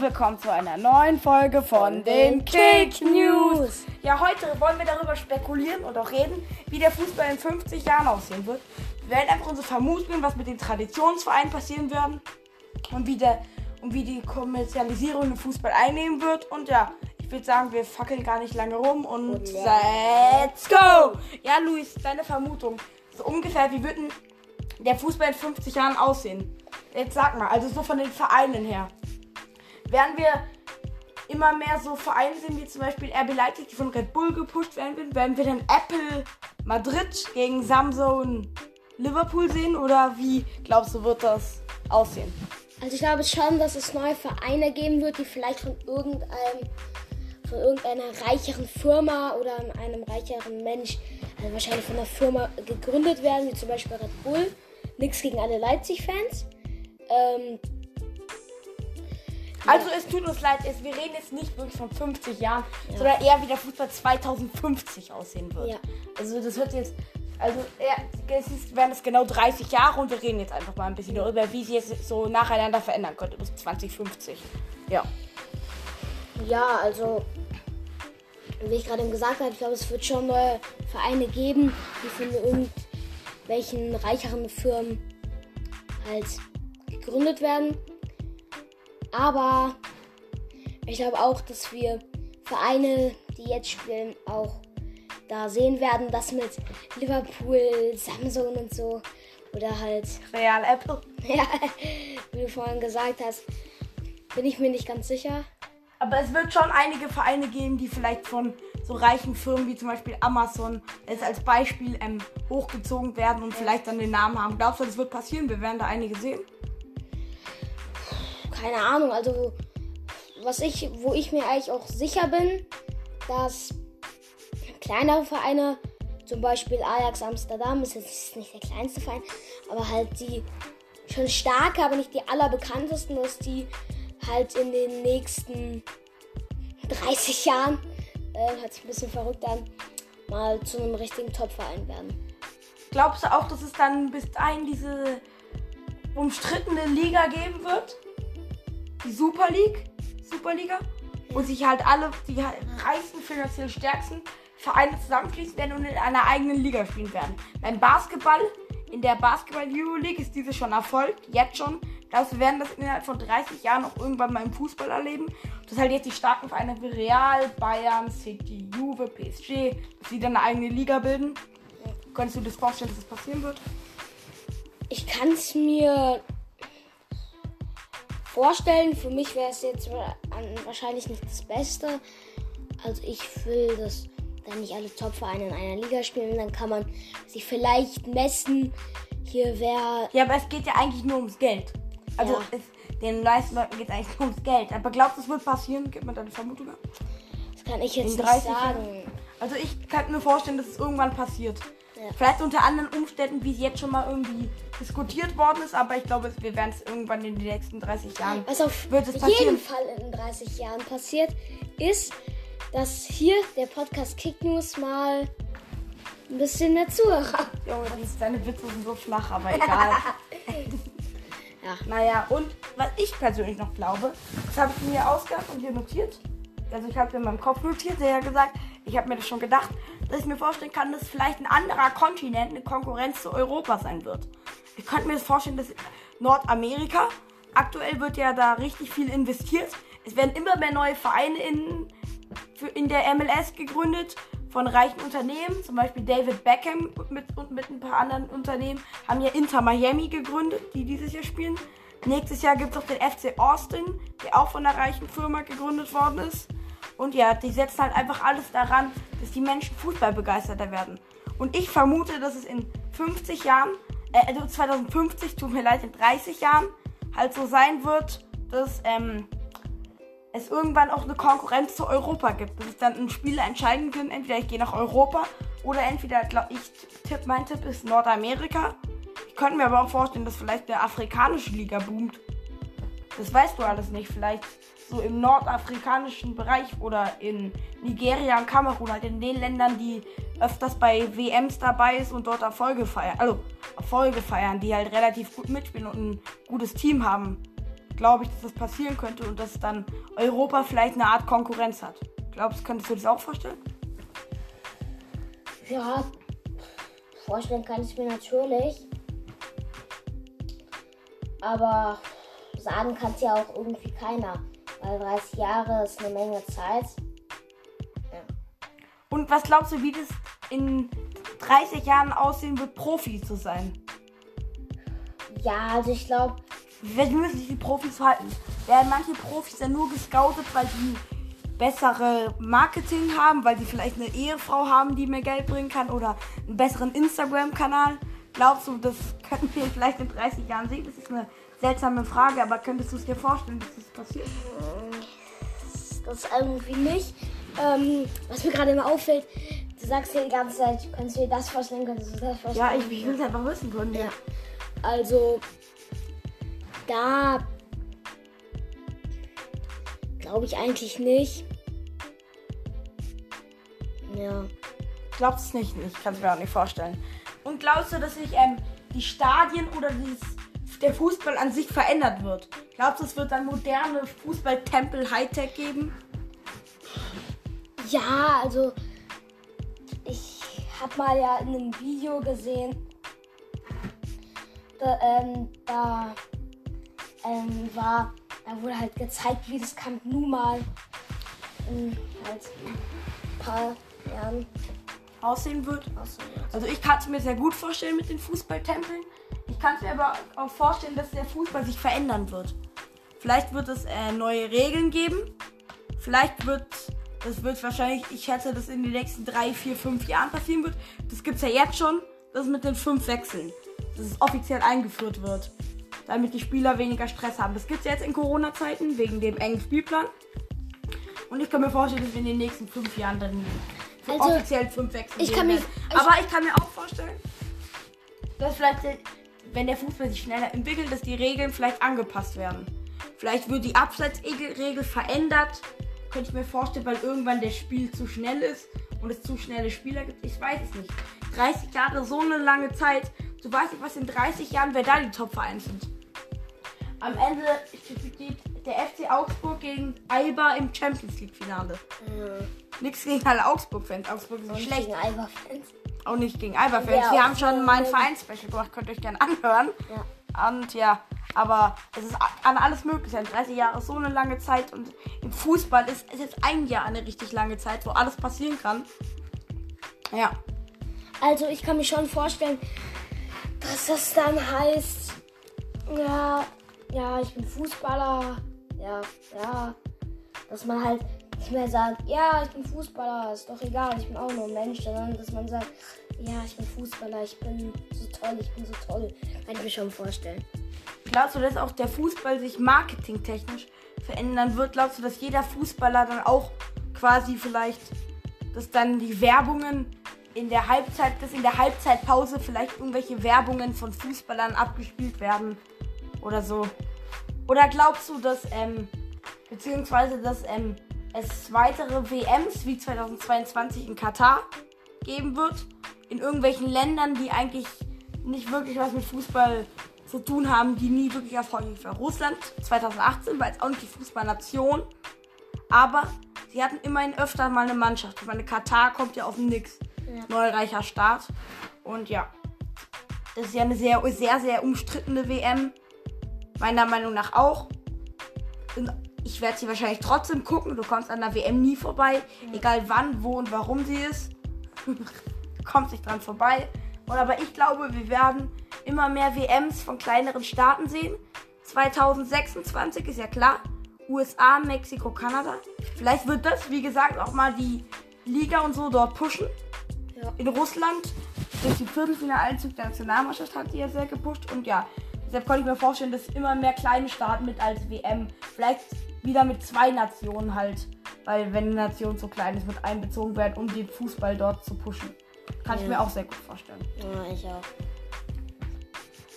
und willkommen zu einer neuen Folge von den Kick News. Ja, heute wollen wir darüber spekulieren und auch reden, wie der Fußball in 50 Jahren aussehen wird. Wir werden einfach unsere Vermutungen, was mit den Traditionsvereinen passieren werden und wie, der, und wie die Kommerzialisierung im Fußball einnehmen wird. Und ja, ich würde sagen, wir fackeln gar nicht lange rum und let's go! Ja, Luis, deine Vermutung. So ungefähr, wie wird der Fußball in 50 Jahren aussehen? Jetzt sag mal, also so von den Vereinen her. Werden wir immer mehr so Vereine sehen, wie zum Beispiel RB Leipzig, die von Red Bull gepusht werden? Werden wir dann Apple Madrid gegen Samsung Liverpool sehen? Oder wie glaubst du, wird das aussehen? Also ich glaube schon, dass es neue Vereine geben wird, die vielleicht von irgendeinem von irgendeiner reicheren Firma oder einem reicheren Mensch, also wahrscheinlich von einer Firma gegründet werden, wie zum Beispiel Red Bull. Nichts gegen alle Leipzig-Fans. Ähm, Also es tut uns leid, es, wir reden jetzt nicht wirklich von 50 Jahren, sondern eher wie der Fußball 2050 aussehen wird. Ja. Also das wird jetzt, also ja, es ist, werden es genau 30 Jahre und wir reden jetzt einfach mal ein bisschen darüber, wie sie jetzt so nacheinander verändern könnte bis 2050. Ja. ja, also wie ich gerade eben gesagt habe, ich glaube, es wird schon neue Vereine geben, die von irgendwelchen reicheren Firmen halt gegründet werden. Aber ich glaube auch, dass wir Vereine, die jetzt spielen, auch da sehen werden, dass mit Liverpool, Samsung und so oder halt, Real Apple. ja, wie du vorhin gesagt hast, bin ich mir nicht ganz sicher. Aber es wird schon einige Vereine geben, die vielleicht von so reichen Firmen wie zum Beispiel Amazon jetzt als Beispiel ähm, hochgezogen werden und vielleicht dann den Namen haben. Glaubst du, das wird passieren? Wir werden da einige sehen. Keine Ahnung, also was ich, wo ich mir eigentlich auch sicher bin, dass kleinere Vereine, zum Beispiel Ajax Amsterdam, ist jetzt nicht der kleinste Verein, aber halt die schon starke, aber nicht die allerbekanntesten, dass die halt in den nächsten 30 Jahren, äh, hört sich ein bisschen verrückt an, mal zu einem richtigen Top-Verein werden. Glaubst du auch, dass es dann bis dahin diese umstrittene Liga geben wird? Die Super League? Superliga? Wo sich halt alle die reichsten, finanziell stärksten Vereine zusammenschließen werden und in einer eigenen Liga spielen werden. Beim Basketball, in der Basketball Euroleague ist diese schon erfolgt, jetzt schon. Wir werden das innerhalb von 30 Jahren auch irgendwann mal im Fußball erleben? Dass halt jetzt die starken Vereine wie Real, Bayern, City, Juve, PSG, dass sie dann eine eigene Liga bilden? Könntest du dir das vorstellen, dass das passieren wird? Ich kann es mir vorstellen. Für mich wäre es jetzt wahrscheinlich nicht das Beste. Also ich will, dass dann nicht alle Top-Vereine in einer Liga spielen. Dann kann man sich vielleicht messen. Hier wer. Ja, aber es geht ja eigentlich nur ums Geld. Also Ja. es, den meisten Leuten geht es eigentlich nur ums Geld. Aber glaubst du, es wird passieren? Gib mir deine Vermutung ab. Das kann ich jetzt In nicht 30 sagen. Also ich kann mir vorstellen, dass es irgendwann passiert. Ja. Vielleicht unter anderen Umständen, wie es jetzt schon mal irgendwie diskutiert worden ist, aber ich glaube, wir werden es irgendwann in den nächsten 30 Jahren. Was auf Wird es jeden passieren? Fall in 30 Jahren passiert, ist, dass hier der Podcast Kick News mal ein bisschen mehr Zuhörer. Junge, deine Witze sind so flach, aber egal. Ja. Naja, und was ich persönlich noch glaube, das habe ich mir ausgedacht und hier notiert. Also ich habe in meinem Kopf notiert, der hat gesagt, ich habe mir das schon gedacht, dass ich mir vorstellen kann, dass vielleicht ein anderer Kontinent eine Konkurrenz zu Europa sein wird. Ich könnte mir vorstellen, dass Nordamerika, aktuell wird ja da richtig viel investiert. Es werden immer mehr neue Vereine in, in der MLS gegründet von reichen Unternehmen, zum Beispiel David Beckham mit, und mit ein paar anderen Unternehmen haben ja Inter Miami gegründet, die dieses Jahr spielen. Nächstes Jahr gibt es auch den FC Austin, der auch von einer reichen Firma gegründet worden ist. Und ja, die setzen halt einfach alles daran, dass die Menschen Fußball begeisterter werden. Und ich vermute, dass es in 50 Jahren, äh, also 2050, tut mir leid, in 30 Jahren halt so sein wird, dass ähm, es irgendwann auch eine Konkurrenz zu Europa gibt. Dass es dann ein Spieler entscheiden können, entweder ich gehe nach Europa oder entweder, glaub, ich tipp, mein Tipp ist Nordamerika. Ich könnte mir aber auch vorstellen, dass vielleicht eine afrikanische Liga boomt. Das weißt du alles nicht. Vielleicht so im nordafrikanischen Bereich oder in Nigeria Kamerun, halt in den Ländern, die öfters bei WMs dabei ist und dort Erfolge feiern. Also Erfolge feiern, die halt relativ gut mitspielen und ein gutes Team haben. glaube ich, dass das passieren könnte und dass dann Europa vielleicht eine Art Konkurrenz hat. Glaubst, könntest du das auch vorstellen? Ja, vorstellen kann ich mir natürlich. Aber sagen kann es ja auch irgendwie keiner. Weil 30 Jahre ist eine Menge Zeit. Und was glaubst du, wie das in 30 Jahren aussehen wird, Profi zu sein? Ja, also ich glaube, Wie müssen sich die Profis verhalten? Werden manche Profis dann nur gescoutet, weil die bessere Marketing haben, weil die vielleicht eine Ehefrau haben, die mehr Geld bringen kann oder einen besseren Instagram-Kanal? Glaubst du, das könnten wir vielleicht in 30 Jahren sehen? Das ist eine seltsame Frage, aber könntest du es dir vorstellen, dass das passiert? das irgendwie nicht. Ähm, was mir gerade immer auffällt, du sagst ja die ganze Zeit, könntest du dir das vorstellen, könntest du das Ja, vorstellen. ich, ich will es einfach wissen können. Ja. Also, da glaube ich eigentlich nicht. Ja. Glaubst es nicht? Ich kann es mir auch nicht vorstellen. Und glaubst du, dass sich ähm, die Stadien oder dieses, der Fußball an sich verändert wird? Glaubst du, es wird dann moderne Fußballtempel Hightech geben? Ja, also ich habe mal ja in einem Video gesehen, da, ähm, da ähm, war, da wurde halt gezeigt, wie das Camp Nou mal in halt ein paar Jahren Aussehen wird? aussehen wird. Also ich kann es mir sehr gut vorstellen mit den Fußballtempeln. Ich kann es mir aber auch vorstellen, dass der Fußball sich verändern wird. Vielleicht wird es äh, neue Regeln geben. Vielleicht wird, das wird wahrscheinlich, ich schätze, dass in den nächsten drei, vier, fünf Jahren passieren wird. Das gibt es ja jetzt schon, das mit den fünf Wechseln. Dass es offiziell eingeführt wird. Damit die Spieler weniger Stress haben. Das gibt es jetzt in Corona-Zeiten, wegen dem engen Spielplan. Und ich kann mir vorstellen, dass wir in den nächsten fünf Jahren dann Also, offiziell fünf Wechsel ich geben kann mich- werden. ich- Aber ich kann mir auch vorstellen, dass vielleicht, wenn der Fußball sich schneller entwickelt, dass die Regeln vielleicht angepasst werden. Vielleicht wird die Abseitsregel verändert. Könnte ich mir vorstellen, weil irgendwann das Spiel zu schnell ist und es zu schnelle Spieler gibt. Ich weiß es nicht. 30 Jahre, so eine lange Zeit. Du weißt nicht, was in 30 Jahren, wer da die Top-Vereine sind. Am Ende steht der FC Augsburg gegen Alba im Champions League-Finale. Nichts gegen alle Augsburg-Fans. Augsburg ist Und schlecht. gegen Alba-Fans. Auch nicht gegen Alba-Fans. Ja, Wir haben schon so mal ein ein- Vereinsspecial gemacht, könnt ihr euch gerne anhören. Ja. Und ja, aber es ist an alles möglich. 30 Jahre ist so eine lange Zeit und im Fußball ist es jetzt ein Jahr eine richtig lange Zeit, wo alles passieren kann. Ja. Also ich kann mir schon vorstellen, dass das dann heißt, ja, ja, ich bin Fußballer, ja, ja, dass man halt nicht mehr sagt, ja, ich bin Fußballer, ist doch egal, ich bin auch nur ein Mensch, sondern dass man sagt, ja, ich bin Fußballer, ich bin so toll, ich bin so toll. Kann ich mir schon vorstellen. Glaubst du, dass auch der Fußball sich marketingtechnisch verändern wird? Glaubst du, dass jeder Fußballer dann auch quasi vielleicht, dass dann die Werbungen in der Halbzeit, dass in der Halbzeitpause vielleicht irgendwelche Werbungen von Fußballern abgespielt werden oder so? Oder glaubst du, dass, ähm, beziehungsweise, dass ähm, es weitere WMs wie 2022 in Katar geben wird? In irgendwelchen Ländern, die eigentlich nicht wirklich was mit Fußball zu tun haben, die nie wirklich erfolgreich war. Russland 2018 war jetzt auch nicht die Fußballnation, aber sie hatten immerhin öfter mal eine Mannschaft. Ich meine, Katar kommt ja auf Nix. Ja. Neureicher Start. Und ja, das ist ja eine sehr, sehr, sehr umstrittene WM. Meiner Meinung nach auch. Ich werde sie wahrscheinlich trotzdem gucken. Du kommst an der WM nie vorbei. Egal wann, wo und warum sie ist. kommst nicht dran vorbei. Und aber ich glaube, wir werden immer mehr WMs von kleineren Staaten sehen. 2026 ist ja klar. USA, Mexiko, Kanada. Vielleicht wird das, wie gesagt, auch mal die Liga und so dort pushen. Ja. In Russland durch die Viertelfinaleinzug der Nationalmannschaft hat die ja sehr gepusht. Und ja, deshalb konnte ich mir vorstellen, dass immer mehr kleine Staaten mit als WM. Vielleicht wieder mit zwei Nationen halt. Weil wenn eine Nation so klein ist, wird einbezogen werden, um den Fußball dort zu pushen. Kann ich Ja. mir auch sehr gut vorstellen. Ja, ich auch.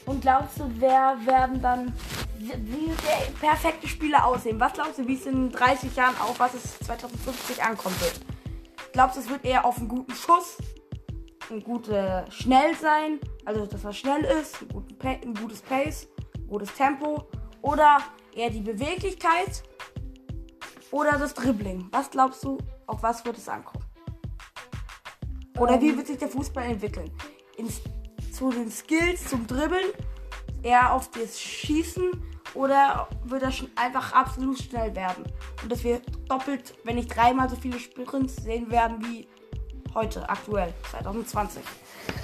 Und glaubst du, wer werden dann, wie der perfekte Spieler aussehen? Was glaubst du, wie es in 30 Jahren auf was es 2050 ankommen wird? Glaubst du, es wird eher auf einen guten Schuss, ein gutes schnell sein, also dass er schnell ist, ein gutes Pace, ein gutes Tempo? Oder Eher die Beweglichkeit oder das Dribbling? Was glaubst du, auf was wird es ankommen? Oder wie wird sich der Fußball entwickeln? Ins, zu den Skills, zum Dribbeln, eher auf das Schießen oder wird das schon einfach absolut schnell werden? Und dass wir doppelt, wenn nicht dreimal so viele Sprints sehen werden wie heute, aktuell, 2020.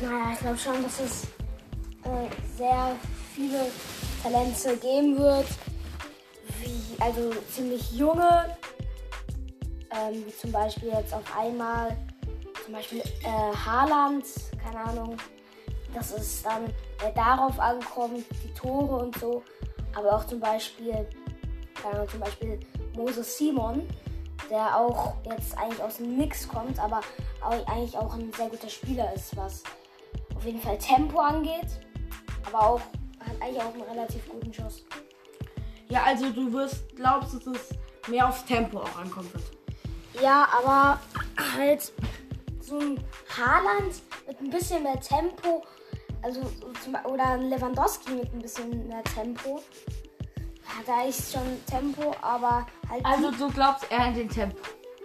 Naja, ich glaube schon, dass es äh, sehr viele Talente geben wird. Wie, also ziemlich junge, ähm, wie zum Beispiel jetzt auf einmal, zum Beispiel äh, Haaland, keine Ahnung, dass es dann äh, darauf ankommt, die Tore und so. Aber auch zum Beispiel, keine Ahnung, zum Beispiel Moses Simon, der auch jetzt eigentlich aus dem Nix kommt, aber auch, eigentlich auch ein sehr guter Spieler ist, was auf jeden Fall Tempo angeht, aber auch hat eigentlich auch einen relativ guten Schuss. Ja, also du wirst, glaubst, dass es mehr aufs Tempo auch ankommen wird. Ja, aber halt so ein Haaland mit ein bisschen mehr Tempo, also oder ein Lewandowski mit ein bisschen mehr Tempo. Ja, da ist schon Tempo, aber halt Also du glaubst eher an den Tempo.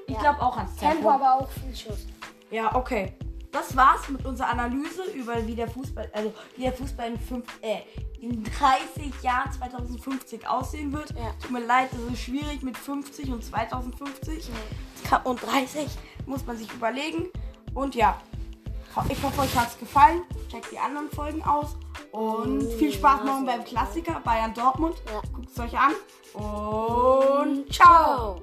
Ich Ja. glaube auch ans Tempo. Tempo, aber auch viel Schuss. Ja, okay. Das war's mit unserer Analyse über wie der Fußball, also wie der Fußball in, fünf, äh, in 30 Jahren 2050 aussehen wird. Ja. Tut mir leid, das ist schwierig mit 50 und 2050. Ka- Und 30 muss man sich überlegen. Und ja, ich hoffe, euch hat's gefallen. Checkt die anderen Folgen aus. Und viel Spaß morgen beim Klassiker Bayern Dortmund. Ja. Guckt es euch an. Und. Ciao.